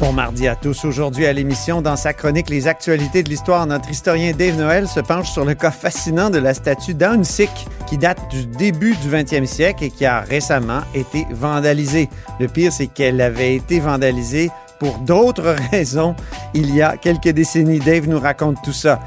Bon mardi à tous. Aujourd'hui à l'émission, dans sa chronique Les actualités de l'histoire, notre historien Dave Noël se penche sur le cas fascinant de la statue d'Aun qui date du début du 20e siècle et qui a récemment été vandalisée. Le pire, c'est qu'elle avait été vandalisée pour d'autres raisons il y a quelques décennies. Dave nous raconte tout ça.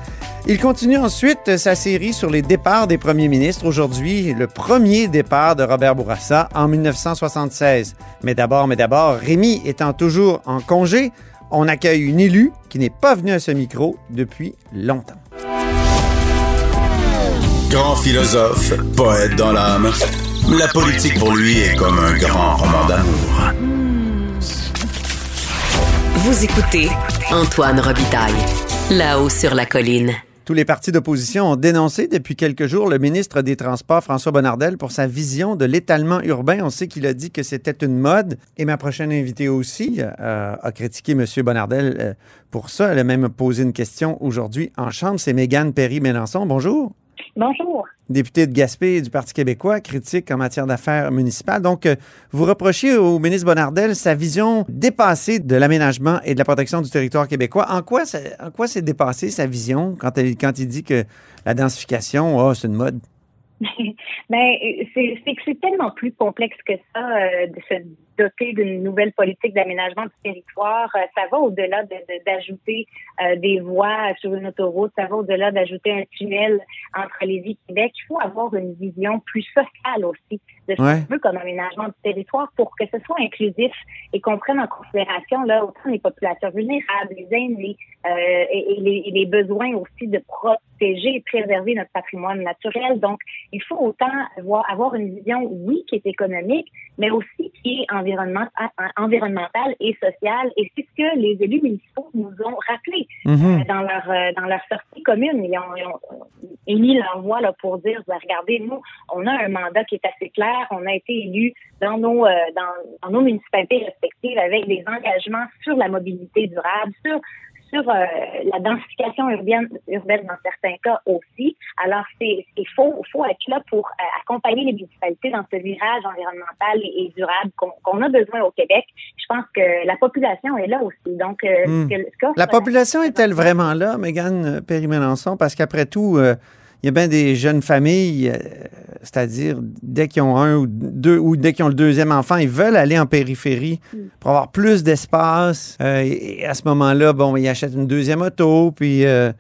Il continue ensuite sa série sur les départs des premiers ministres. Aujourd'hui, le premier départ de Robert Bourassa en 1976. Mais d'abord, mais d'abord, Rémi étant toujours en congé, on accueille une élue qui n'est pas venue à ce micro depuis longtemps. Grand philosophe, poète dans l'âme, la politique pour lui est comme un grand roman d'amour. Vous écoutez Antoine Robitaille. Là-haut sur la colline. Tous les partis d'opposition ont dénoncé depuis quelques jours le ministre des Transports, François Bonnardel, pour sa vision de l'étalement urbain. On sait qu'il a dit que c'était une mode. Et ma prochaine invitée aussi euh, a critiqué M. Bonnardel euh, pour ça. Elle a même posé une question aujourd'hui en Chambre. C'est Mégane Perry-Mélenchon. Bonjour. Bonjour. Député de Gaspé du Parti québécois, critique en matière d'affaires municipales. Donc, euh, vous reprochez au ministre Bonnardel sa vision dépassée de l'aménagement et de la protection du territoire québécois. En quoi, ça, en quoi c'est dépassé sa vision quand, il dit que la densification, oh, c'est une mode? ben, c'est que c'est tellement plus complexe que ça euh, doter d'une nouvelle politique d'aménagement du territoire. Euh, ça va au-delà d'ajouter de, euh, des voies sur une autoroute, ça va au-delà d'ajouter un tunnel entre Lévis et Québec. Il faut avoir une vision plus sociale aussi de ce qu'on veut comme aménagement du territoire pour que ce soit inclusif et qu'on prenne en considération là autant les populations vulnérables, les aînés euh, et, les, et, les, besoins aussi de protéger et préserver notre patrimoine naturel. Donc, il faut autant avoir, avoir une vision, oui, qui est économique, mais aussi qui est environnement, environnementale et sociale. Et c'est ce que les élus municipaux nous ont rappelé Mhm. euh, dans leur euh, dans leur sortie commune. Ils ont, ils ont émis leur voix là, pour dire, ben, regardez, nous, on a un mandat qui est assez clair. On a été élus dans nos euh, dans, dans nos municipalités respectives avec des engagements sur la mobilité durable, sur sur euh, la densification urbaine, urbaine dans certains cas aussi. Alors, c'est il faut, faut être là pour euh, accompagner les municipalités dans ce virage environnemental et, durable qu'on a besoin au Québec. Je pense que la population est là aussi. Donc, euh, Hmm. que- La population est-elle vraiment là, Mégane Perry-Mélenchon? Parce qu'après tout, il y a bien des jeunes familles, euh, c'est-à-dire dès qu'ils ont un ou deux, ou dès qu'ils ont le deuxième enfant, ils veulent aller en périphérie pour avoir plus d'espace. Euh, et, à ce moment-là, bon, ils achètent une deuxième auto, puis euh,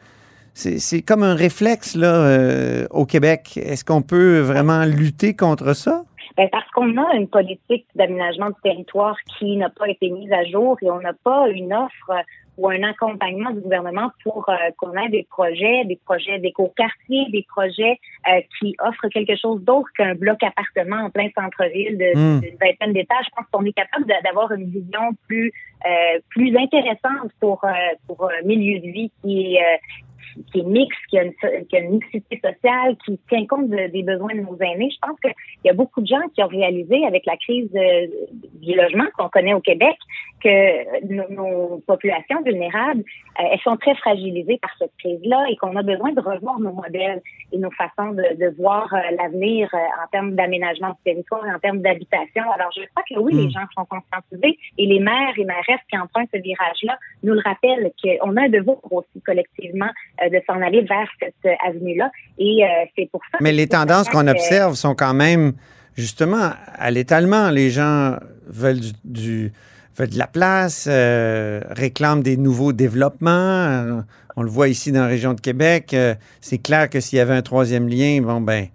c'est c'est comme un réflexe là, euh, au Québec. Est-ce qu'on peut vraiment lutter contre ça? Ben, parce qu'on a une politique d'aménagement du territoire qui n'a pas été mise à jour et on n'a pas une offre ou un accompagnement du gouvernement pour euh, qu'on ait des projets, des projets d'éco-quartier, des projets euh, qui offrent quelque chose d'autre qu'un bloc appartement en plein centre-ville de- Mm. d'une vingtaine d'étages. Je pense qu'on est capable d'avoir une vision plus euh, plus intéressante pour euh, pour un milieu de vie qui est qui est mixte, qui a une, qui a une mixité sociale, qui tient compte de- des besoins de nos aînés. Je pense qu'il y a beaucoup de gens qui ont réalisé avec la crise euh, du logement qu'on connaît au Québec que nos, nos populations vulnérables, euh, elles sont très fragilisées par cette crise-là et qu'on a besoin de revoir nos modèles et nos façons de, de voir euh, l'avenir euh, en termes d'aménagement du territoire et en termes d'habitation. Alors, je crois que oui, Mm. les gens sont conscientisés et les maires et mairesses qui empruntent ce virage-là nous le rappellent qu'on a un devoir aussi collectivement de s'en aller vers cette avenue-là. Et c'est pour ça. Mais les tendances qu'on observe sont quand même justement à l'étalement. Les gens veulent du, du- veulent de la place, euh, réclament des nouveaux développements. Euh, on le voit ici dans la région de Québec. Euh, c'est clair que s'il y avait un troisième lien, bon ben,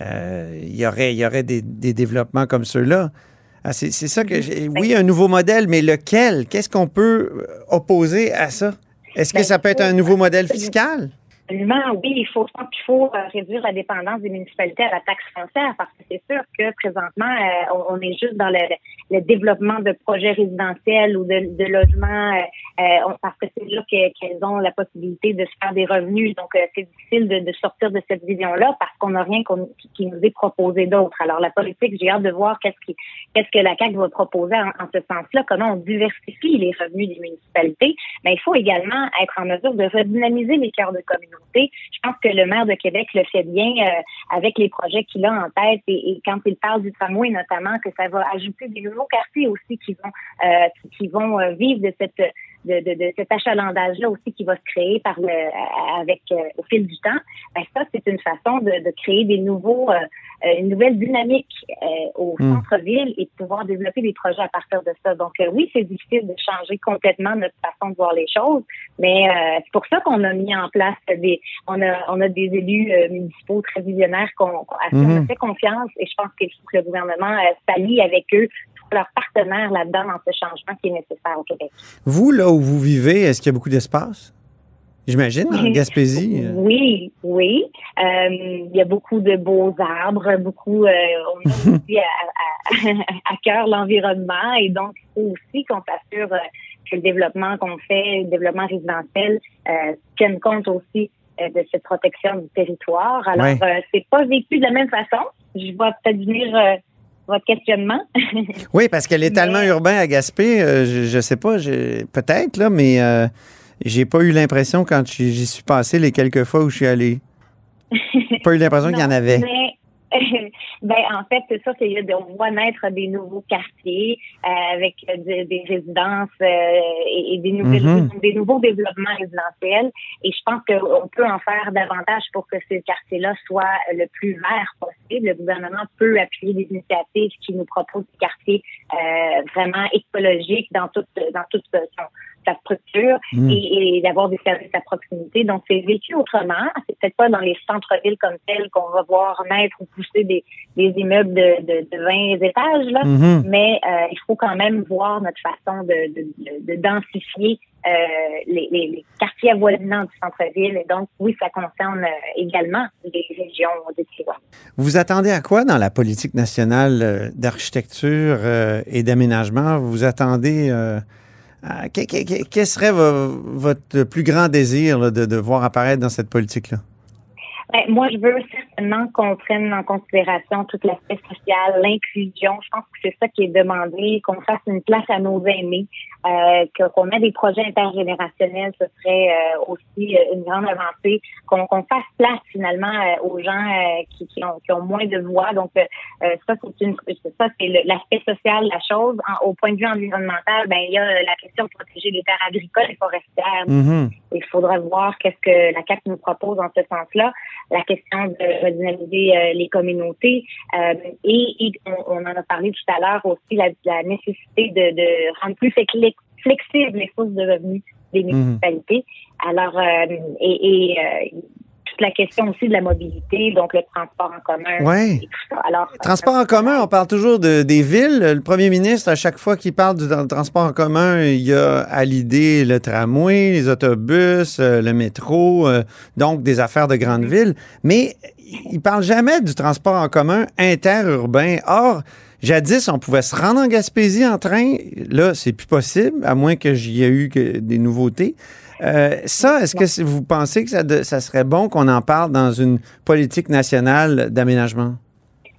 euh, il y aurait, il y aurait des, des développements comme ceux-là. Ah, c'est c'est ça que j'ai. Oui, un nouveau modèle, mais lequel? Qu'est-ce qu'on peut opposer à ça? Est-ce que Ben, ça peut être un nouveau modèle fiscal? Oui. Il faut, qu'il faut euh, réduire la dépendance des municipalités à la taxe foncière parce que c'est sûr que présentement, euh, on, est juste dans le, développement de projets résidentiels ou de, de logements euh, parce que c'est là qu'elles ont la possibilité de se faire des revenus. Donc, c'est difficile de, sortir de cette vision-là parce qu'on n'a rien qui nous est proposé d'autre. Alors, la politique, j'ai hâte de voir qu'est-ce qui, qu'est-ce que la CAQ va proposer en, en ce sens-là, comment on diversifie les revenus des municipalités. Mais il faut également être en mesure de redynamiser les cœurs de communauté. Je pense que le maire de Québec le fait bien euh, avec les projets qu'il a en tête. Et, quand il parle du tramway notamment, que ça va ajouter des nouveaux quartiers aussi qui vont euh, qui vont euh, vivre de cette de, de, de cet achalandage-là aussi qui va se créer par le, avec au fil du temps, ben ça c'est une façon de, de, créer des nouveaux une nouvelle dynamique au hmm. centre-ville et de pouvoir développer des projets à partir de ça. Donc oui, c'est difficile de changer complètement notre façon de voir les choses, mais c'est pour ça qu'on a mis en place des on a on a des élus euh, municipaux très visionnaires qu'on à qui on a mhm. fait confiance et je pense qu'il faut que le gouvernement euh, s'allie avec eux leur partenaire là-dedans dans ce changement qui est nécessaire au Québec. Vous, là où vous vivez, est-ce qu'il y a beaucoup d'espace? J'imagine, en Gaspésie. Euh. Oui, oui. il y a beaucoup de beaux arbres, beaucoup. on a aussi à, à, cœur l'environnement et donc il faut aussi qu'on s'assure que le développement qu'on fait, le développement résidentiel, euh, tienne compte aussi euh, de cette protection du territoire. Alors, euh, c'est pas vécu de la même façon. Je vais peut-être venir euh, votre questionnement. oui, parce qu'elle est tellement urbain à Gaspé, je, ne sais pas, peut-être, là, mais j'ai pas eu l'impression quand j'y suis passé les quelques fois où je suis allé. pas eu l'impression qu'il y en avait. Ben en fait, c'est ça, c'est on voit naître des nouveaux quartiers euh, avec des résidences euh, et, des, nouvelles, mm-hmm. des nouveaux développements résidentiels. Et je pense qu'on peut en faire davantage pour que ces quartiers-là soient le plus verts possible. Le gouvernement peut appuyer des initiatives qui nous proposent des quartiers euh, vraiment écologiques dans toute dans toute son, sa structure mm. et, d'avoir des services à proximité. Donc, c'est vécu autrement. C'est peut-être pas dans les centres-villes comme tels qu'on va voir naître ou pousser des, des immeubles de, de, de 20 étages, là. Mm-hmm. mais euh, il faut quand même voir notre façon de, de, de densifier euh, les, les, quartiers avoisinants du centre-ville. Et donc, oui, ça concerne euh, également les régions de Tijuana. Vous attendez à quoi dans la politique nationale d'architecture et d'aménagement? Vous attendez euh, quel serait votre plus grand désir de, de, voir apparaître dans cette politique-là? Ben, moi, je veux certainement qu'on prenne en considération tout l'aspect social, l'inclusion. Je pense que c'est ça qui est demandé, qu'on fasse une place à nos aînés, euh, qu'on ait des projets intergénérationnels, ce serait euh, aussi euh, une grande avancée, qu'on fasse place finalement euh, aux gens qui, qui, ont, qui ont moins de voix. Donc, ça, c'est une ça, c'est l'aspect social de la chose. au point de vue environnemental, ben il y a la question de protéger les terres agricoles et forestières. Mm-hmm. Il faudra voir qu'est-ce que la CAP nous propose en ce sens-là la question de redynamiser euh, les communautés. Euh, et, on, en a parlé tout à l'heure aussi, la, la nécessité de, de, rendre plus flexibles les sources de revenus des mhm. municipalités. Alors, euh, et, et la question aussi de la mobilité, donc le transport en commun. Oui. Alors, transport en commun, on parle toujours de, des villes. Le premier ministre, à chaque fois qu'il parle du transport en commun, il y a à l'idée le tramway, les autobus, euh, le métro, euh, donc des affaires de grandes villes. Mais il parle jamais du transport en commun interurbain. Or, Jadis, on pouvait se rendre en Gaspésie en train. Là, c'est plus possible, à moins que j'y ait eu des nouveautés. Euh, ça, est-ce que vous pensez que ça, serait bon qu'on en parle dans une politique nationale d'aménagement?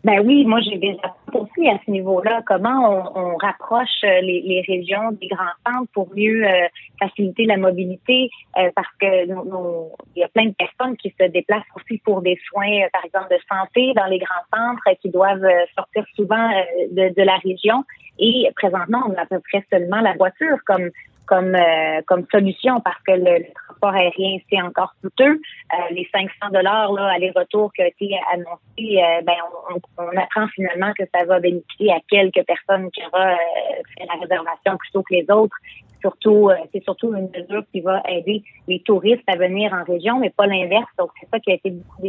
Ben oui, moi j'ai des attentes aussi à ce niveau-là. Comment on, rapproche euh, les, régions des grands centres pour mieux euh, faciliter la mobilité, parce que il y a plein de personnes qui se déplacent aussi pour des soins, par exemple de santé dans les grands centres, qui doivent sortir souvent de, de la région. Et présentement, on a à peu près seulement la voiture comme comme euh, comme solution parce que le, transport aérien c'est encore coûteux. Euh, les 500 dollars aller-retour qui a été annoncé, euh, ben on, on, apprend finalement que ça va bénéficier à quelques personnes qui aura fait la réservation plutôt que les autres surtout, euh, c'est surtout une mesure qui va aider les touristes à venir en région, mais pas l'inverse. Donc, c'est ça qui a été beaucoup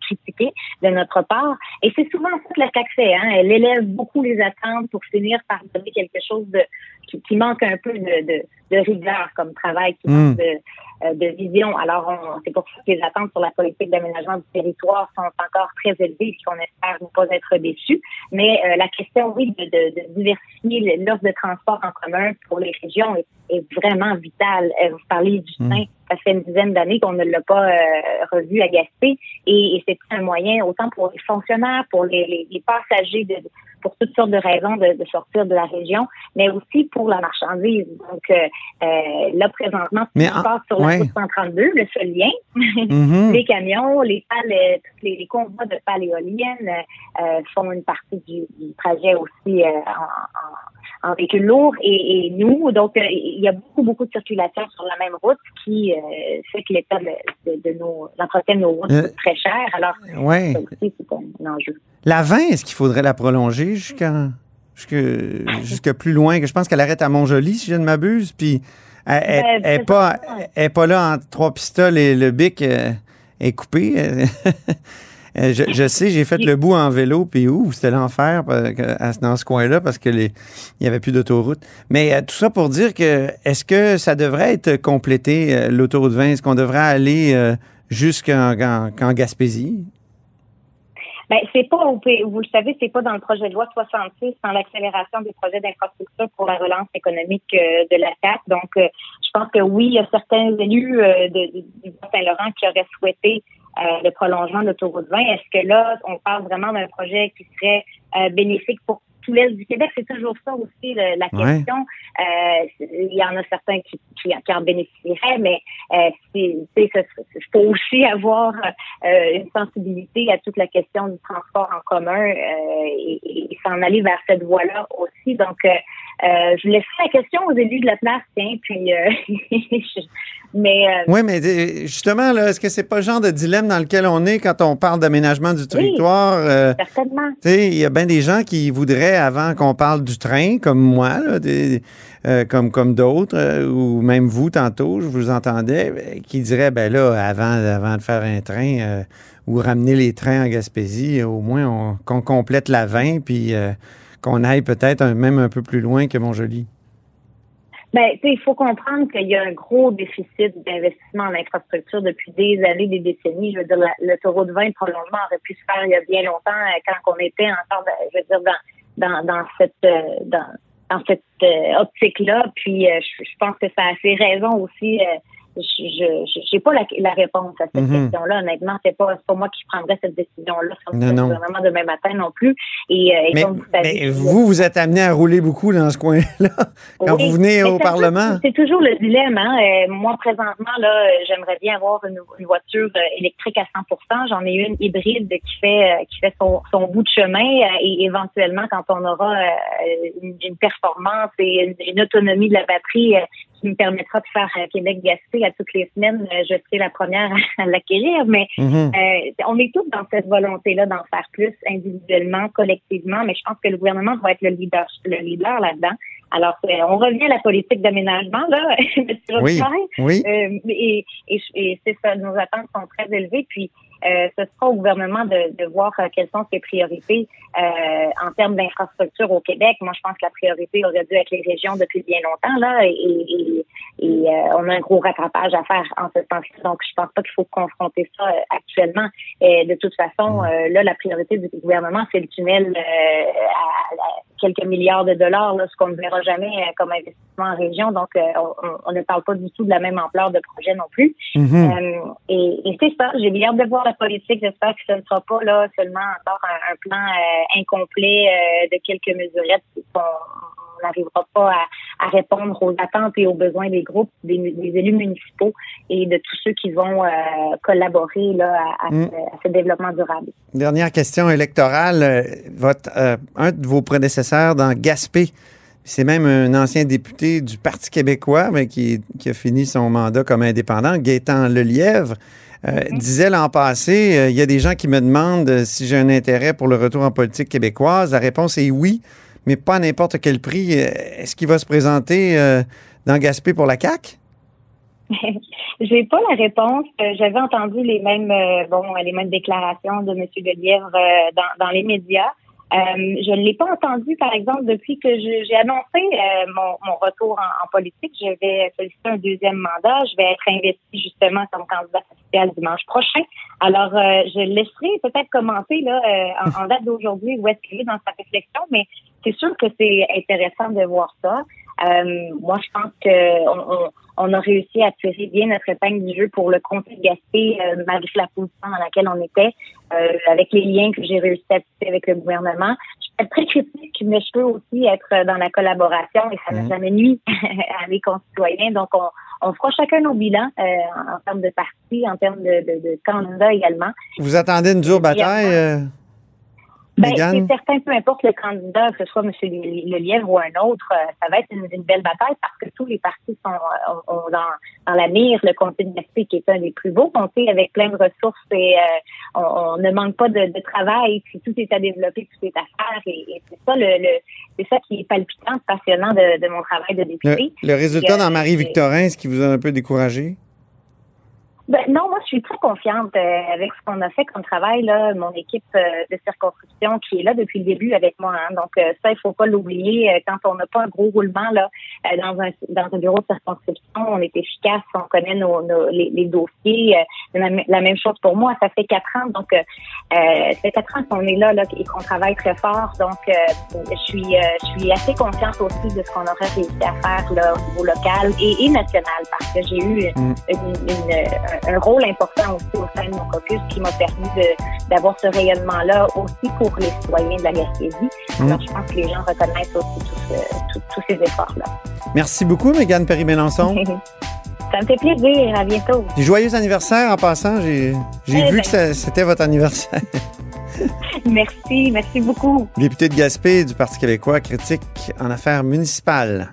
critiqué de notre part. Et c'est souvent ça que la CAC fait. Hein? Elle élève beaucoup les attentes pour finir par donner quelque chose de, qui, qui manque un peu de, de, de rigueur comme travail, qui Mm. manque de, euh, de vision. Alors, c'est pour ça que les attentes sur la politique d'aménagement du territoire sont encore très élevées et qu'on espère ne pas être déçus. Mais euh, la question, oui, de, de, de diversifier l'offre de transport en commun pour les régions est, est vraiment vitale. Euh, Vous parlez du Mm. train. Ça fait une dizaine d'années qu'on ne l'a pas euh, revu à Gaspé et, et c'est un moyen autant pour les fonctionnaires, pour les, les, les passagers, de, pour toutes sortes de raisons de, de sortir de la région, mais aussi pour la marchandise. Donc euh, là, présentement, Mais on en- passe sur la ouais. route 132, le seul lien. Mhm. Les camions, les pales, tous les, les convois de pales éoliennes euh, font une partie du, du trajet aussi en, en, en véhicule lourd. Et, et nous, donc, euh, il y a beaucoup, beaucoup de circulation sur la même route qui euh, fait que l'état de, de, de nos, l'entretien de nos routes Euh, coûte très cher. Alors, Ouais. ça aussi, c'est un, un enjeu. La 20, est-ce qu'il faudrait la prolonger jusqu'à jusque, jusque plus loin? Que je pense qu'elle arrête à Montjoli, si je ne m'abuse. Puis elle- elle Ben, est pas, elle est pas là entre trois pistoles et le bic euh, est coupé. Euh, je, je sais, j'ai fait le bout en vélo, puis ouh, c'était l'enfer à- dans ce coin-là parce que les, il y avait plus d'autoroute. Mais euh, tout ça pour dire que est-ce que ça devrait être complété euh, l'autoroute 20 Est-ce qu'on devrait aller euh, jusqu'en en- qu'en Gaspésie? Ben, c'est pas, vous le savez, c'est pas dans le projet de loi 66, dans l'accélération des projets d'infrastructure pour la relance économique euh, de la CAP. Donc, euh, je pense que oui, il y a certains élus euh, de, du Bas-Saint-Laurent qui auraient souhaité euh, le prolongement de l'autoroute 20. Est-ce que là, on parle vraiment d'un projet qui serait euh, bénéfique pour tout l'Est du Québec? C'est toujours ça aussi le- la Ouais. question. Euh, il y en a certains qui, qui, qui en bénéficieraient, mais euh, il faut aussi avoir euh, une sensibilité à toute la question du transport en commun euh, et, et s'en aller vers cette voie-là aussi. Donc, euh, euh, je laisse la question aux élus de la place, tiens, puis euh, je- mais euh, Oui, mais euh, justement, là, est-ce que c'est pas le genre de dilemme dans lequel on est quand on parle d'aménagement du territoire? Euh, certainement. il y a bien des gens qui voudraient, avant qu'on parle du train, comme moi, là, des- euh, comme, comme d'autres, ou même vous tantôt, je vous entendais, euh, qui diraient, ben là, avant, avant de faire un train ou ramener les trains en Gaspésie, au moins on- qu'on complète la 20, puis qu'on aille peut-être même un peu plus loin que Montjoli. Ben, il faut comprendre qu'il y a un gros déficit d'investissement en infrastructure depuis des années, des décennies. Je veux dire, la- l'autoroute 20, le prolongement aurait pu se faire il y a bien longtemps, euh, quand on était encore, ben, je veux dire, dans, dans, dans cette, euh, dans, dans cette euh, optique-là. Puis, je, je pense que ça a ses raisons aussi. euh, je j'ai pas la, la réponse à cette Mhm. question-là. Honnêtement, c'est pas pas moi qui prendrais cette décision-là. C'est gouvernement demain matin non plus. Et, euh, et Mais, comme vous savez, mais vous, vous êtes amené à rouler beaucoup dans ce coin-là quand Oui, vous venez au Parlement. C'est toujours le dilemme. Hein? Euh, moi, présentement, là, j'aimerais bien avoir une, une voiture euh, électrique à 100% J'en ai une hybride qui fait qui fait son, son bout de chemin et éventuellement, quand on aura une, une performance et une, une autonomie de la batterie qui me permettra de faire euh, Québec-Gaspé à toutes les semaines, euh, je serai la première à l'acquérir. Mais Mhm. euh, on est tous dans cette volonté-là d'en faire plus individuellement, collectivement, mais je pense que le gouvernement doit être le leader, le leader là-dedans. Alors, euh, on revient à la politique d'aménagement, là, M. Oui, oui. Euh, et et, et c'est ça, nos attentes sont très élevées. Puis, euh, ce sera au gouvernement de, de voir euh, quelles sont ses priorités euh, en termes d'infrastructure au Québec. Moi, je pense que la priorité aurait dû être les régions depuis bien longtemps, là, et, et, et, euh, on a un gros rattrapage à faire en ce sens-là. Donc, je pense pas qu'il faut confronter ça actuellement. Et de toute façon, euh, là, la priorité du gouvernement, c'est le tunnel euh, à, à quelques milliards de dollars, là, ce qu'on ne verra jamais comme investissement en région. Donc, euh, on, on ne parle pas du tout de la même ampleur de projet non plus. Mhm. Euh, et, et c'est ça, j'ai bien hâte de voir la politique. J'espère que ce ne sera pas là seulement encore un, un plan euh, incomplet euh, de quelques mesurettes on n'arrivera pas à, à répondre aux attentes et aux besoins des groupes, des, des élus municipaux et de tous ceux qui vont euh, collaborer là, à, à Mm. ce, à ce développement durable. Dernière question électorale. Votre, euh, un de vos prédécesseurs dans Gaspé, c'est même un ancien député du Parti québécois, mais qui, qui a fini son mandat comme indépendant, Gaétan Lelièvre, euh, disait l'an passé, euh, il y a des gens qui me demandent euh, si j'ai un intérêt pour le retour en politique québécoise. La réponse est oui, mais pas à n'importe quel prix. Euh, Est-ce qu'il va se présenter euh, dans Gaspé pour la CAQ? J'ai pas la réponse. J'avais entendu les mêmes, bon, les mêmes déclarations de M. Delièvre dans les médias. Je ne l'ai pas entendu, par exemple, depuis que j'ai annoncé mon, mon, retour en, politique. Je vais solliciter un deuxième mandat. Je vais être investi justement comme candidat officiel dimanche prochain. Alors, je laisserai peut-être commenter là en, en, date d'aujourd'hui où est-ce qu'il est dans sa réflexion, mais c'est sûr que c'est intéressant de voir ça. Euh, moi, je pense qu'on on, a réussi à tirer bien notre épingle du jeu pour le comté de Gaspé, euh, malgré la position dans laquelle on était, euh, avec les liens que j'ai réussi à tisser avec le gouvernement. Je suis très critique, mais je peux aussi être dans la collaboration et ça n'a mmh. jamais nuit à mes concitoyens. Donc, on, on fera chacun nos bilans en termes de partis, en termes de, de, de candidats également. Vous attendez une dure bataille? Ben, c'est certain, peu importe le candidat, que ce soit M. Lelièvre ou un autre, euh, ça va être une, belle bataille parce que tous les partis sont euh, ont, dans, dans la mire le comté de Gaspé, qui est un des plus beaux comtés avec plein de ressources et euh, on, ne manque pas de, travail, puis tout est à développer, tout est à faire et, c'est ça le, c'est ça qui est palpitant, passionnant de, mon travail de député. Le, résultat dans Marie-Victorin, est-ce qui vous a un peu découragé? Ben, non, moi, je suis très confiante euh, avec ce qu'on a fait comme travail, là, mon équipe euh, de circonscription qui est là depuis le début avec moi. Hein. Donc, euh, ça, il faut pas l'oublier. quand on n'a pas un gros roulement là dans, un, dans un bureau de circonscription, on est efficace, on connaît nos, nos les, les, dossiers. La, la, même chose pour moi. Ça fait quatre ans, donc ça fait quatre ans qu'on est là, là et qu'on travaille très fort. Donc, je suis je suis assez confiante aussi de ce qu'on aurait réussi à faire là, au niveau local et, et national parce que j'ai eu mm. une, une un rôle important aussi au sein de mon caucus qui m'a permis d'avoir ce rayonnement-là aussi pour les citoyens de la Gaspésie. Mmh. Alors, je pense que les gens reconnaissent aussi tous ces efforts-là. Merci beaucoup, Mégane Perry-Mélençon. Ça me fait plaisir. À bientôt. joyeux anniversaire en passant. J'ai eh vu ben. que c'était votre anniversaire. merci. Merci beaucoup. Député de Gaspé du Parti québécois critique en affaires municipales.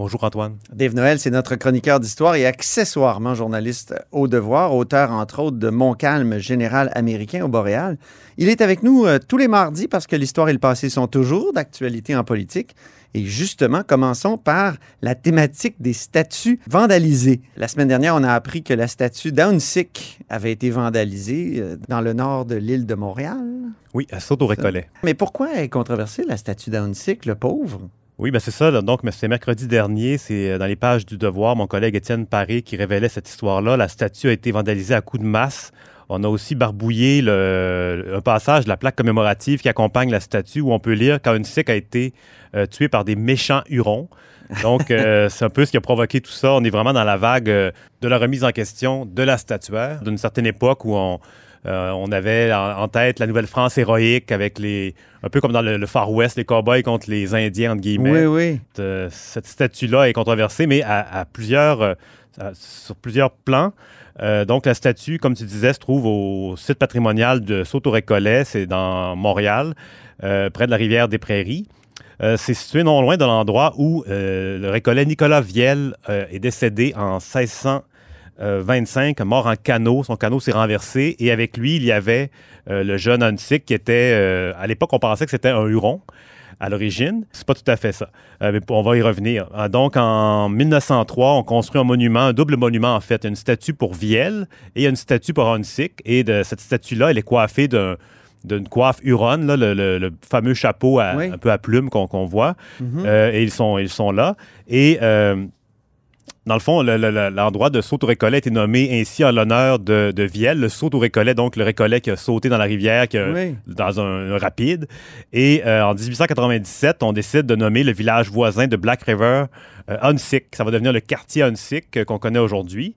Bonjour Antoine. Dave Noël, c'est notre chroniqueur d'histoire et accessoirement journaliste au devoir, auteur entre autres de Montcalm, général américain au Boréal. Il est avec nous euh, tous les mardis parce que l'histoire et le passé sont toujours d'actualité en politique. Et justement, commençons par la thématique des statues vandalisées. La semaine dernière, on a appris que la statue d'Aunsick avait été vandalisée euh, dans le nord de l'île de Montréal. Oui, à Saute-au-Récollet. Mais pourquoi est controversée la statue d'Aunsick, le pauvre? Oui, ben c'est ça. Donc, c'est mercredi dernier, c'est euh, dans les pages du Devoir, mon collègue Étienne Paré qui révélait cette histoire-là. La statue a été vandalisée à coups de masse. On a aussi barbouillé le, un passage de la plaque commémorative qui accompagne la statue où on peut lire quand une a été euh, tué par des méchants hurons. Donc, euh, c'est un peu ce qui a provoqué tout ça. On est vraiment dans la vague de la remise en question de la statuaire d'une certaine époque où on, euh, on avait en, tête la Nouvelle-France héroïque avec les. un peu comme dans le, Far West, les cowboys contre les Indiens, entre guillemets. Oui, oui. cette statue-là est controversée, mais à, plusieurs, euh, sur plusieurs plans. Euh, donc, la statue, comme tu disais, se trouve au site patrimonial de Sauto-Récollet, c'est dans Montréal, près de la rivière des Prairies. c'est situé non loin de l'endroit où le récollet Nicolas Viel est décédé en 1600. 25, mort en canot. Son canot s'est renversé et avec lui, il y avait euh, le jeune Hunsick qui était, euh, à l'époque, on pensait que c'était un Huron à l'origine. C'est pas tout à fait ça. Euh, mais on va y revenir. donc, en 1903, on construit un monument, un double monument en fait, une statue pour Viel et une statue pour Hunsick. Et de cette statue-là, elle est coiffée d'une coiffe huronne, le, fameux chapeau un peu à plumes qu'on voit. Mm-hmm. et ils sont, ils sont là. Et dans le fond, l'endroit de saut au récollet a été nommé ainsi en l'honneur de, de Viel, le saut au récollet, donc le récollet qui a sauté dans la rivière, dans un, rapide. Et euh, en 1897, on décide de nommer le village voisin de Black River euh, Ça va devenir le quartier Hunsick euh, qu'on connaît aujourd'hui.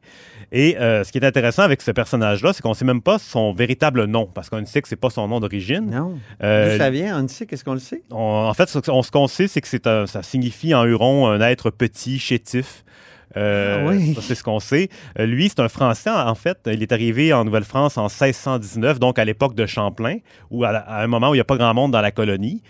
Et euh, ce qui est intéressant avec ce personnage-là, c'est qu'on ne sait même pas son véritable nom, parce qu'Unsick, c'est pas son nom d'origine. Non. D'où ça vient, Hunsick? Est-ce qu'on le sait? en fait, ce, qu'on sait, c'est que ça signifie en huron un être petit, chétif. Euh, Ah oui. ça, C'est ce qu'on sait. Euh, lui, c'est un Français, en fait. Il est arrivé en Nouvelle-France en 1619, donc à l'époque de Champlain, ou à, un moment où il n'y a pas grand monde dans la colonie.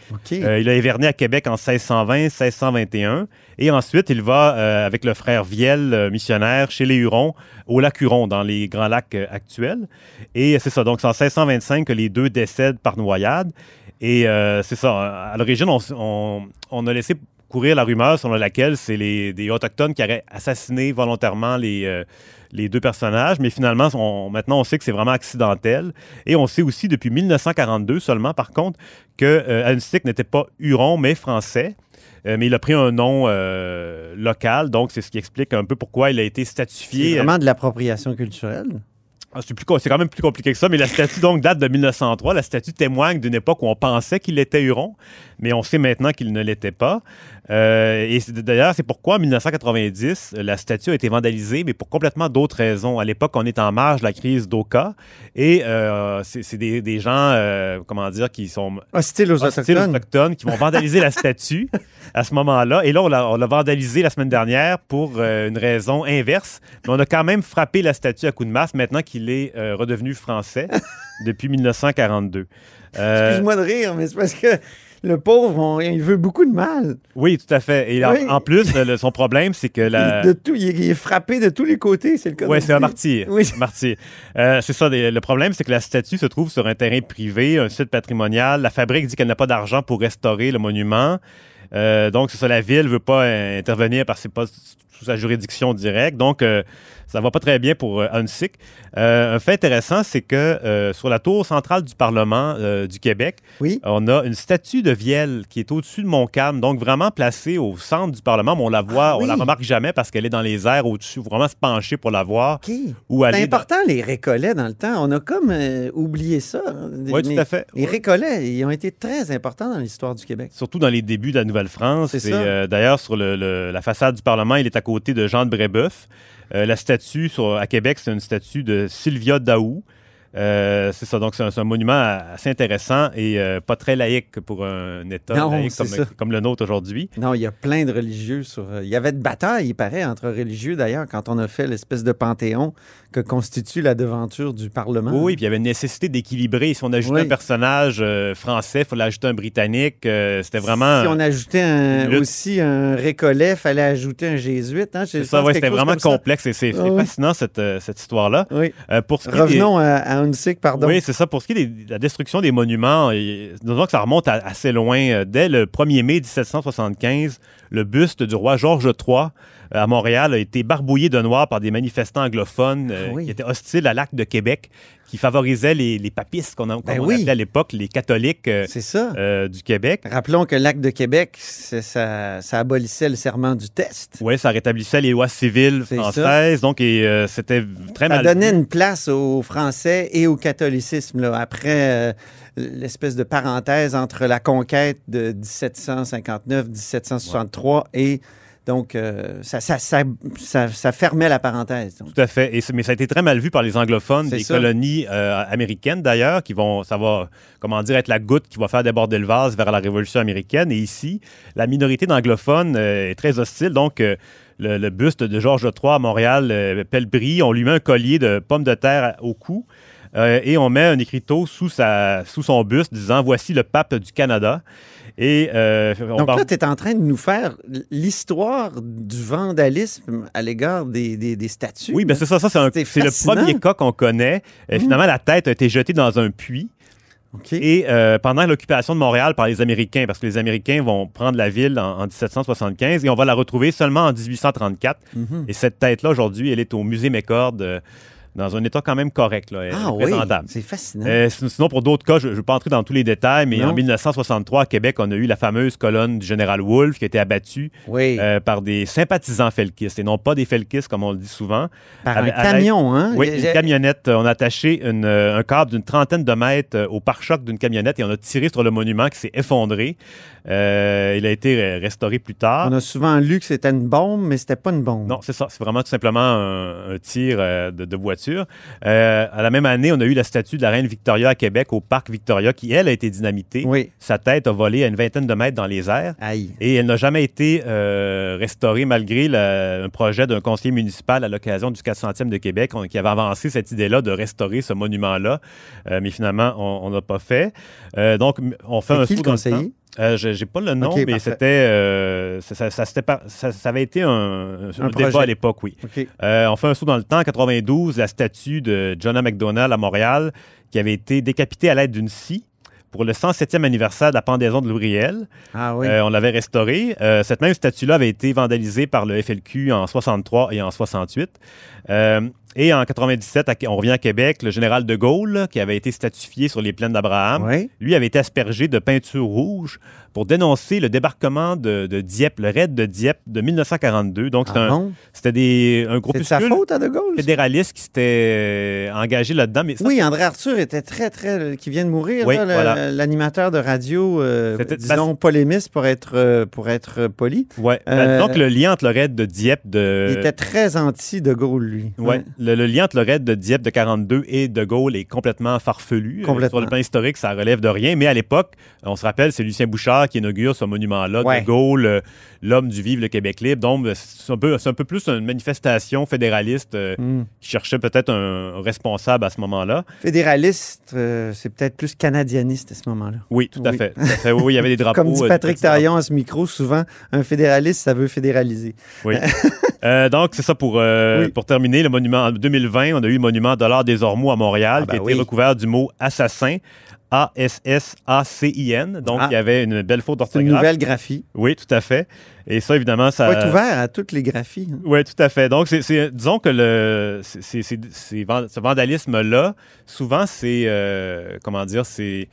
Euh, il a hiverné à Québec en 1620-1621. Et ensuite, il va euh, avec le frère Viel, euh, missionnaire, chez les Hurons, au lac Huron, dans les grands lacs euh, actuels. Et c'est ça. Donc, c'est en 1625 que les deux décèdent par noyade. Et euh, c'est ça. À l'origine, on- on a laissé courir la rumeur selon laquelle c'est les, des Autochtones qui auraient assassiné volontairement les, euh, les deux personnages, mais finalement, on- maintenant, on sait que c'est vraiment accidentel. Et on sait aussi depuis 1942 seulement, par contre, que euh, n'était pas Huron, mais français. Euh, mais il a pris un nom euh, local, donc c'est ce qui explique un peu pourquoi il a été C'est statifié. vraiment de l'appropriation culturelle? Ah, c'est, plus c'est quand même plus compliqué que ça, mais la statue donc date de 1903. La statue témoigne d'une époque où on pensait qu'il était Huron, mais on sait maintenant qu'il ne l'était pas. Euh, et d'ailleurs, c'est pourquoi en 1990, la statue a été vandalisée, mais pour complètement d'autres raisons. À l'époque, on est en marge de la crise d'Oka, et euh, c'est, des, des gens, euh, comment dire, qui sont Hostile aux hostiles aux Autochtones. Autochtones qui vont vandaliser la statue à ce moment-là. Et là, on l'a, on l'a semaine dernière pour une raison inverse. Mais on a quand même frappé la statue à coups de masse maintenant qu'il est redevenu français depuis 1942. Euh, Excuse-moi de rire, mais c'est parce que le pauvre, on- il veut beaucoup de mal. oui, tout à fait. Et en- Oui. en, plus, le- son problème, c'est que la... Il, de tout, il, est, il est frappé de tous les côtés, c'est le cas le c'est un martyr. Oui. martyr. Euh, c'est ça. Le problème, c'est que la statue se trouve sur un terrain privé, un site patrimonial. La fabrique dit qu'elle n'a pas d'argent pour restaurer le monument. Euh, donc, c'est ça, la ville ne veut pas euh, intervenir parce que c'est pas sous sa juridiction directe. Donc, euh, ça va pas très bien pour euh. Euh, un fait intéressant, c'est que euh, sur la tour centrale du Parlement euh, du Québec, Oui. on a une statue de Vielle qui est au-dessus de Montcalm, donc vraiment placée au centre du Parlement. Mais on la voit, Ah oui. on la remarque jamais parce qu'elle est dans les airs au-dessus. Il faut vraiment se pencher pour la voir. OK. Ou aller C'est dans- important, les récollets, dans le temps. On a comme oublié ça. Oui, tout à fait. Les récollets, ils ont été très importants dans l'histoire du Québec. Surtout dans les débuts de la Nouvelle-France. C'est Et, ça. D'ailleurs, sur le- le- la façade du Parlement, il est à côté de Jean de Brébeuf. Euh, la statue à Québec, c'est une statue de Sylvia Daou. Euh, c'est ça, donc c'est un, monument assez intéressant et euh, pas très laïque pour un État Non, laïque comme, le nôtre aujourd'hui. Non, il y a plein de religieux sur. euh, Il y avait de batailles, il paraît, entre religieux d'ailleurs, quand on a fait l'espèce de panthéon que constitue la devanture du Parlement. Oui, puis il y avait une nécessité d'équilibrer. Si on ajoutait Oui. un personnage euh, français, il fallait ajouter un Britannique. C'était vraiment... Si on ajoutait un- aussi un récollet, il fallait ajouter un jésuite. Hein? Ouais, c'était vraiment ça. complexe et c'est oui. fascinant cette, cette histoire-là. Oui. Pour ce qui est des- Revenons à, à Pardon. Oui, c'est ça. Pour ce qui est de la destruction des monuments, et- disons que ça remonte à- assez loin. Euh, Dès le 1er mai 1775, le buste du roi Georges III euh, à Montréal a été barbouillé de noir par des manifestants anglophones euh, Ah oui. qui étaient hostiles à l'acte de Québec, qui favorisaient les, les papistes qu'on a- Ben oui. appelait à l'époque les catholiques euh, C'est ça. euh, du Québec. Rappelons que l'acte de Québec, ça, ça abolissait le serment du test. Oui, ça rétablissait les lois civiles C'est ça. françaises. Donc, et, euh, c'était très Ça mal. donnait vu. une place aux Français et au catholicisme, là, après l'espèce de parenthèse entre la conquête de 1759-1763 et donc euh, ça, ça, ça, ça- ça fermait la parenthèse. donc. Tout à fait. Et mais ça a été très mal vu par les anglophones des ça. colonies euh, américaines d'ailleurs, qui vont, ça va, comment dire, être la goutte qui va faire déborder le vase vers la Révolution américaine. Et ici, la minorité d'anglophones euh, est très hostile. Donc, le, le buste de Georges III à Montréal, Pelbry, on lui met un collier de pommes de terre au cou. euh, et on met un écriteau sous, sa, sous son buste disant Voici le pape du Canada. Et euh, on Donc parle- là, tu es en train de nous faire l'histoire du vandalisme à l'égard des, des, des statues. Oui, ben c'est ça, ça c'est le premier cas qu'on connaît. Euh, Mhm. Finalement, la tête a été jetée dans un puits. Et euh, pendant l'occupation de Montréal par les Américains, parce que les Américains vont prendre la ville en, en 1775 et on va la retrouver seulement en 1834. Mhm. Et cette tête-là, aujourd'hui, elle est au musée McCord euh, dans un état quand même correct. Là, Ah oui, c'est fascinant. Euh, sin- sinon, pour d'autres cas, je ne vais pas entrer dans tous les détails, mais Non. en 1963, à Québec, on a eu la fameuse colonne du général Wolfe qui a été abattue oui, euh, par des sympathisants felkistes et non pas des felkistes, comme on le dit souvent. par avec- un camion, hein? Oui, une camionnette. On a attaché une, euh, un câble d'une trentaine de mètres au pare-choc d'une camionnette et on a tiré sur le monument qui s'est effondré. Euh, il a été restauré plus tard. On a souvent lu que c'était une bombe, mais c'était pas une bombe. Non, c'est ça. C'est vraiment tout simplement un, un tir de, de voiture. Euh, à la même année, on a eu la statue de la reine Victoria à Québec, au parc Victoria, qui, elle, a été dynamitée. Oui. Sa tête a volé à une vingtaine de mètres dans les airs. Aïe. Et elle n'a jamais été euh, restaurée malgré le- un projet d'un conseiller municipal à l'occasion du 400e de Québec on- qui avait avancé cette idée-là de restaurer ce monument-là. Euh, mais finalement, on n'a pas fait. Donc, on fait un qui saut le dans le conseiller? temps. Euh, je n'ai pas le nom, mais c'était, euh, ça, ça- avait été un, un Un débat projet. à l'époque, oui. Euh, on fait un saut dans le temps. En 92, la statue de Jonah McDonald à Montréal, qui avait été décapitée à l'aide d'une scie pour le 107e anniversaire de la pendaison de Louis Riel. Ah oui. Euh, on l'avait restaurée. Euh, cette même statue-là avait été vandalisée par le FLQ en 63 et en 68. Euh, et en 97, à- on revient à Québec, le général de Gaulle, là, qui avait été statifié sur les plaines d'Abraham, Oui. lui avait été aspergé de peinture rouge pour dénoncer le débarquement de, de Dieppe, le raid de Dieppe de 1942. Donc, c'était Ah un- bon? c'était des, un C'est de sa faute à De Gaulle? fédéraliste qui s'était euh, engagé là-dedans. Mais ça, Oui, André Arthur était très, très. qui vient de mourir, Oui, voilà. l'animateur de radio, euh, disons, polémiste pour être, euh, pour être poli. ouais. Euh, Donc, le lien entre le raid de Dieppe de... Il était très anti-De Gaulle, lui. Ouais. Le, le lien entre le raid de Dieppe de 42 et de Gaulle est complètement farfelu. Euh, Complètement. sur le plan historique, ça relève de rien. Mais à l'époque, on se rappelle, c'est Lucien Bouchard qui inaugure ce monument-là. Ouais. De Gaulle, euh, l'homme du Vive le Québec libre. Donc, euh, c'est un peu, c'est un peu plus une manifestation fédéraliste euh, Hmm. qui cherchait peut-être un, un responsable à ce moment-là. Fédéraliste, c'est peut-être plus canadianiste à ce moment-là. Oui, tout à Oui. fait. Tout à fait. Oui, il y avait des drapeaux. Comme dit Patrick. Taillon à ce micro, souvent, un fédéraliste, ça veut fédéraliser. Oui. Donc, c'est ça pour, Oui. pour terminer. Le monument, en 2020, on a eu le monument Dollar des Ormeaux à Montréal Ah, qui a ben été oui. recouvert du mot assassin. A-S-S-A-C-I-N. Donc, Ah. il y avait une belle faute C'est une d'orthographe. nouvelle graphie. Oui, tout à fait. Et ça, évidemment, ça. Faut être ouvert à toutes les graphies. hein. Oui, tout à fait. Donc, c'est, disons que le, c'est- c'est van- ce vandalisme-là, souvent, c'est, euh, comment dire, c'est,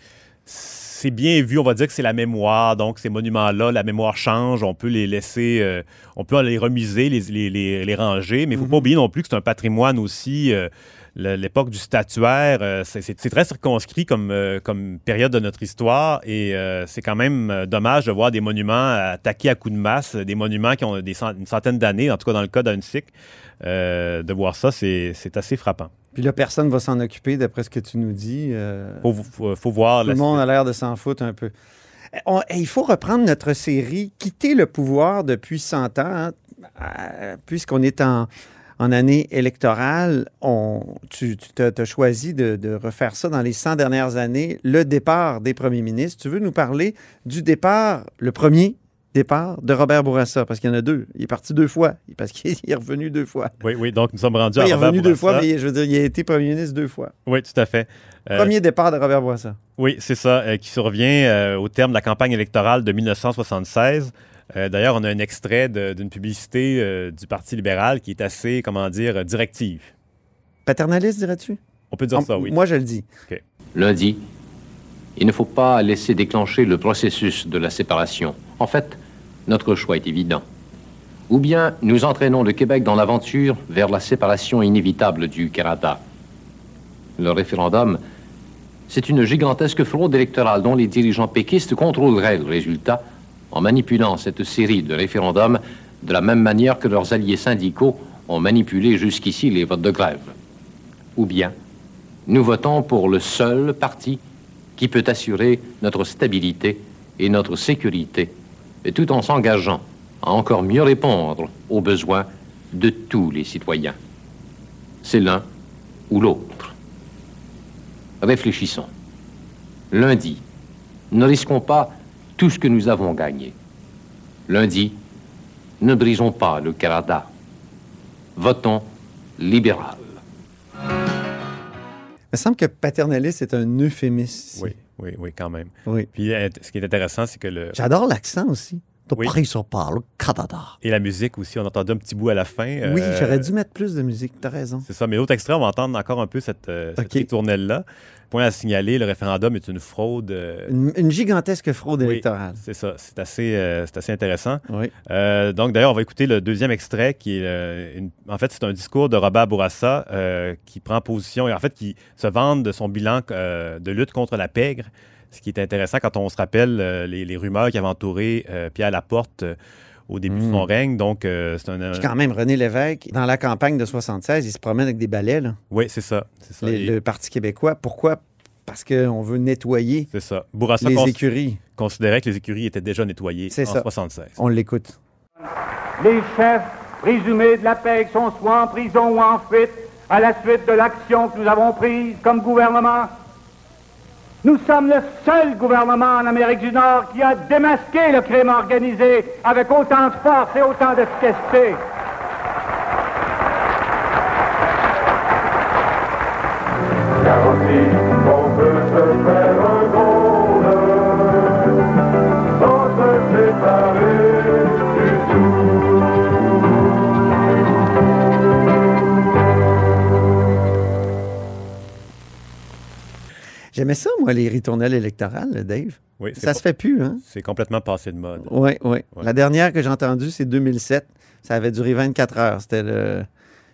c'est bien vu. On va dire que c'est la mémoire. Donc, ces monuments-là, la mémoire change. On peut les laisser, euh, on peut les remiser, les, les, les, les ranger. Mais il ne faut Mhm. pas oublier non plus que c'est un patrimoine aussi. euh, L'époque du statuaire, euh, c'est, très circonscrit comme, euh, comme période de notre histoire et euh, c'est quand même dommage de voir des monuments attaqués à coups de masse, des monuments qui ont des cent- une centaine d'années, en tout cas dans le cas d'Unsic. Euh, de voir ça, c'est, assez frappant. Puis là, personne ne va s'en occuper, d'après ce que tu nous dis. Faut, faut, faut voir. Tout le monde a l'air de s'en foutre un peu. On- il faut reprendre notre série Quitter le pouvoir depuis 100 ans, hein. Puisqu'on est en, en année électorale. On, tu as choisi de, de refaire ça dans les 100 dernières années, le départ des premiers ministres. Tu veux nous parler du départ, le premier départ de Robert Bourassa, parce qu'il y en a deux. Il est parti deux fois, parce qu'il est revenu deux fois. Oui, oui, donc nous sommes rendus à il est Robert revenu deux fois, mais je veux dire, il a été premier ministre deux fois. Oui, tout à fait. Euh, Premier départ de Robert Bourassa. Oui, c'est ça, euh, qui survient euh, au terme de la campagne électorale de 1976. Euh, D'ailleurs, on a un extrait d'une publicité euh, du Parti libéral qui est assez, comment dire, euh, directive. Paternaliste, dirais-tu? On peut dire ça, oui. Moi, je le dis. Lundi, il ne faut pas laisser déclencher le processus de la séparation. En fait, notre choix est évident. Ou bien nous entraînons le Québec dans l'aventure vers la séparation inévitable du Canada. Le référendum, c'est une gigantesque fraude électorale dont les dirigeants péquistes contrôleraient le résultat en manipulant cette série de référendums de la même manière que leurs alliés syndicaux ont manipulé jusqu'ici les votes de grève. Ou bien nous votons pour le seul parti qui peut assurer notre stabilité et notre sécurité, et tout en s'engageant à encore mieux répondre aux besoins de tous les citoyens. C'est l'un ou l'autre. Réfléchissons. Lundi, ne risquons pas tout ce que nous avons gagné. Lundi, ne brisons pas le Canada. Votons libéral. Il me semble que paternaliste est un euphémisme. Oui, oui, oui, quand même. Oui. Puis euh, ce qui est intéressant, c'est que le. J'adore l'accent aussi. Canada. Et la musique aussi, on entendait un petit bout à la fin. Oui, euh, j'aurais dû mettre plus de musique. T'as raison. C'est ça, mais l'autre extrait, on va entendre encore un peu cette, euh, cette ritournelle-là. Point à signaler, le référendum est une fraude. euh, Une, une gigantesque fraude Oui. électorale. C'est ça, c'est assez, euh, c'est assez intéressant. Oui. Donc, d'ailleurs, on va écouter le deuxième extrait qui est, une- en fait, c'est un discours de Robert Bourassa qui prend position et en fait qui se vante de son bilan de lutte contre la pègre. Ce qui est intéressant quand on se rappelle euh, les, les rumeurs qui avaient entouré euh, Pierre Laporte euh, au début de son règne. Donc, euh, c'est un. Puis quand même, René Lévesque, dans la campagne de 76, il se promène avec des balais, là. Oui, c'est ça. c'est ça. Les- Et- le Parti québécois. Pourquoi? Parce qu'on veut nettoyer C'est ça. Bourassa les cons- écuries. considérait que les écuries étaient déjà nettoyées C'est en ça. 76. On l'écoute. Les chefs présumés de la PEG sont soit en prison ou en fuite à la suite de l'action que nous avons prise comme gouvernement. Nous sommes le seul gouvernement en Amérique du Nord qui a démasqué le crime organisé avec autant de force et autant d'efficacité. J'aimais ça, moi, les ritournelles électorales, Dave. Oui, Ça se fait plus, hein? C'est complètement passé de mode. Oui, oui. Ouais. La dernière que j'ai entendue, c'est 2007. Ça avait duré 24 heures. C'était le,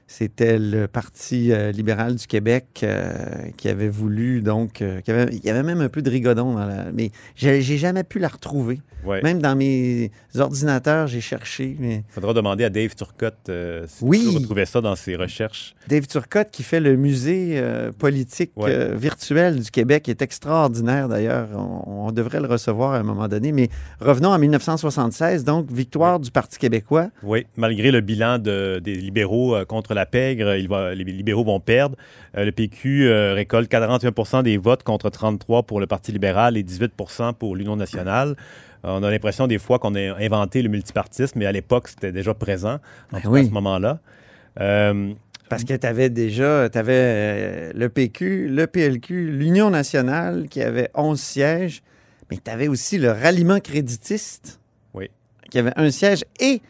c'était le Parti euh, libéral du Québec euh, qui avait voulu, donc, euh, qui avait- il y avait même un peu de rigodon dans la. Mais j'ai j'ai jamais pu la retrouver. Ouais. Même dans mes ordinateurs, j'ai cherché. Mais faudra demander à Dave Turcotte si Oui. peut retrouver ça dans ses recherches. Dave Turcotte, qui fait le musée politique Ouais. virtuel du Québec, est extraordinaire d'ailleurs. On, on devrait le recevoir à un moment donné. Mais revenons en 1976, donc victoire du Parti québécois. Oui, malgré le bilan de- des libéraux contre la pègre, il va- les libéraux vont perdre. Euh, le PQ euh, récolte 41% des votes contre 33 pour le Parti libéral et 18% pour l'Union nationale. Euh, on a l'impression des fois qu'on a inventé le multipartisme, mais à l'époque, c'était déjà présent, en Ben tout cas oui. à ce moment-là. Parce que tu avais déjà tu avais, le PQ, le PLQ, l'Union nationale qui avait 11 sièges, mais tu avais aussi le ralliement créditiste Oui. qui avait un siège et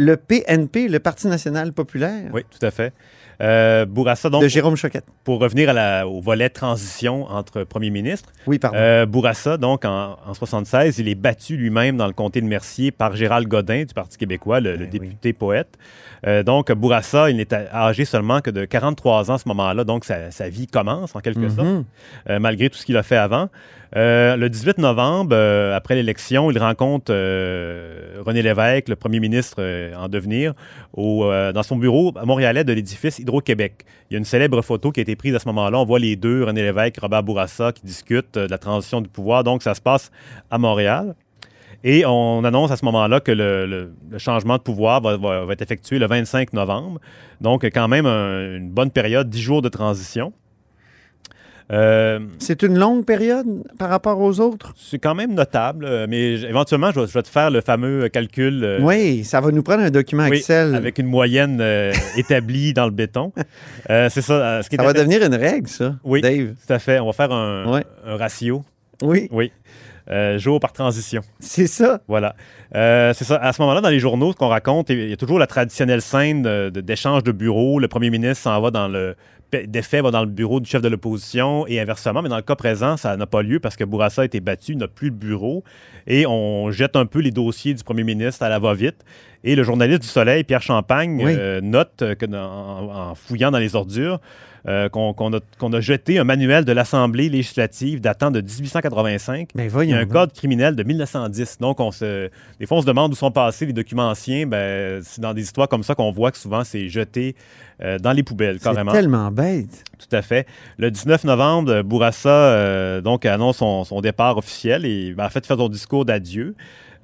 le PNP, le Parti national populaire oui, tout à fait. Euh, Bourassa, donc, de Jérôme Choquette. pour revenir à la- au volet transition entre premiers ministres, Oui, pardon. Euh, Bourassa, donc, en, en 76, il est battu lui-même dans le comté de Mercier par Gérald Godin du Parti québécois, le, le Ben député poète. Euh, donc, Bourassa, il n'est âgé seulement que de 43 ans à ce moment-là, donc sa, sa vie commence en quelque sorte, Mhm. euh, malgré tout ce qu'il a fait avant. Euh, le 18 novembre, euh, après l'élection, il rencontre euh, René Lévesque, le premier ministre en devenir, dans son bureau à montréalais de l'édifice Hydro-Québec. Il y a une célèbre photo qui a été prise à ce moment-là. On voit les deux, René Lévesque, Robert Bourassa, qui discutent de la transition du pouvoir. Donc, ça se passe à Montréal. Et on annonce à ce moment-là que le, changement de pouvoir va, être effectué le 25 novembre. Donc, quand même, un- une bonne période, 10 jours de transition. Euh, C'est une longue période par rapport aux autres? c'est quand même notable, euh, mais éventuellement, je vais, je vais te faire le fameux calcul. euh, Oui, ça va nous prendre un document oui, Excel. avec une moyenne euh, établie dans le béton. C'est ça. ce qui est Ça va devenir une règle, ça, Oui. Dave. Tout à fait. On va faire un, Ouais. un ratio. Oui, Oui. Euh, jour par transition. c'est ça. Voilà. Euh, c'est ça. À ce moment-là, dans les journaux, ce qu'on raconte, il y a toujours la traditionnelle scène d'échange de, bureaux. Le premier ministre s'en va dans le. Défait va dans le bureau du chef de l'opposition et inversement. Mais dans le cas présent, ça n'a pas lieu parce que Bourassa a été battu, il n'a plus le bureau et on jette un peu les dossiers du premier ministre à la va-vite. Et le journaliste du Soleil, Pierre Champagne, Oui. euh, note que dans- en, en fouillant dans les ordures, euh, qu'on a, jeté un manuel de l'Assemblée législative datant de 1885 Ben il y voyons. a un code criminel de 1910. Donc, on se, des fois, on se demande où sont passés les documents anciens. Ben, c'est dans des histoires comme ça qu'on voit que souvent, c'est jeté euh, dans les poubelles, C'est carrément. tellement bête. Tout à fait. Le 19 novembre, Bourassa euh, donc, annonce son, son départ officiel et ben, en fait fait son discours d'adieu.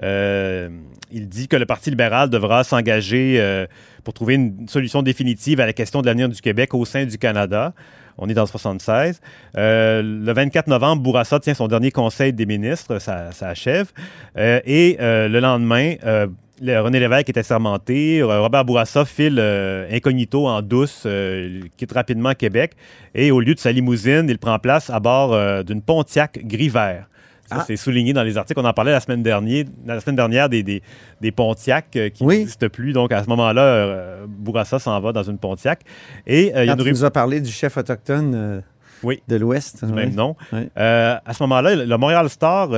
Euh, il dit que le Parti libéral devra s'engager euh, pour trouver une solution définitive à la question de l'avenir du Québec au sein du Canada. On est dans le 76. Euh, le 24 novembre, Bourassa tient son dernier conseil des ministres, ça, ça achève. Euh, et euh, le lendemain, euh, le- René Lévesque est assermenté. Euh, Robert Bourassa file euh, incognito en douce, euh, quitte rapidement Québec. Et au lieu de sa limousine, il prend place à bord euh, d'une Pontiac gris-vert. Ça, Ah. c'est souligné dans les articles. On en parlait la semaine dernière, la semaine dernière des, des, des Pontiac euh, qui Oui. n'existent plus. Donc, à ce moment-là, euh, Bourassa s'en va dans une Pontiac. Et euh, il y a une tu nous as parlé du chef autochtone euh, Oui. de l'Ouest. oui. même nom. Oui. À ce moment-là, le Montréal Star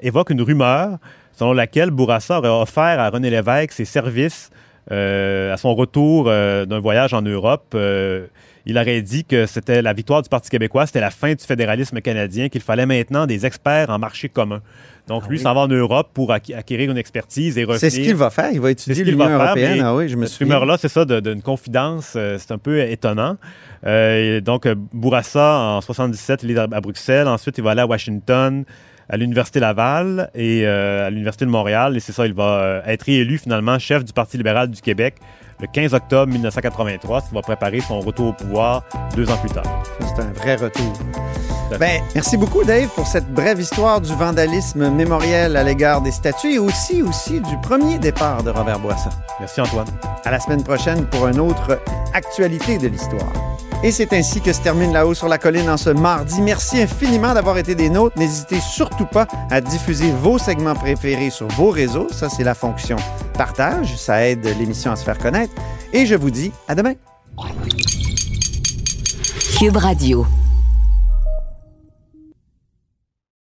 évoque une rumeur selon laquelle Bourassa aurait offert à René Lévesque ses services à son retour euh, d'un voyage en Europe, euh, il aurait dit que c'était la victoire du Parti québécois, c'était la fin du fédéralisme canadien, qu'il fallait maintenant des experts en marché commun. Donc, Ah lui oui. s'en va en Europe pour acquérir une expertise et revenir. C'est ce qu'il va faire. Il va C'est étudier l'Union européenne. Ah oui, je me Cette rumeur-là, c'est ça, d'une confidence. euh, c'est un peu étonnant. Euh, et donc, euh, Bourassa, en 77, il est à Bruxelles. Ensuite, il va aller à Washington, à l'Université Laval et euh, à l'Université de Montréal. Et c'est ça, il va euh, être élu finalement chef du Parti libéral du Québec le 15 octobre 1983, ce qui va préparer son retour au pouvoir deux ans plus tard. C'est un vrai retour. Ben, merci beaucoup, Dave, pour cette brève histoire du vandalisme mémoriel à l'égard des statues et aussi, aussi du premier départ de Robert Bourassa. Merci Antoine. À la semaine prochaine pour une autre actualité de l'histoire. Et c'est ainsi que se termine La Haut sur la Colline en ce mardi. Merci infiniment d'avoir été des nôtres. N'hésitez surtout pas à diffuser vos segments préférés sur vos réseaux. Ça, c'est la fonction partage. Ça aide l'émission à se faire connaître. Et je vous dis à demain. Cube Radio.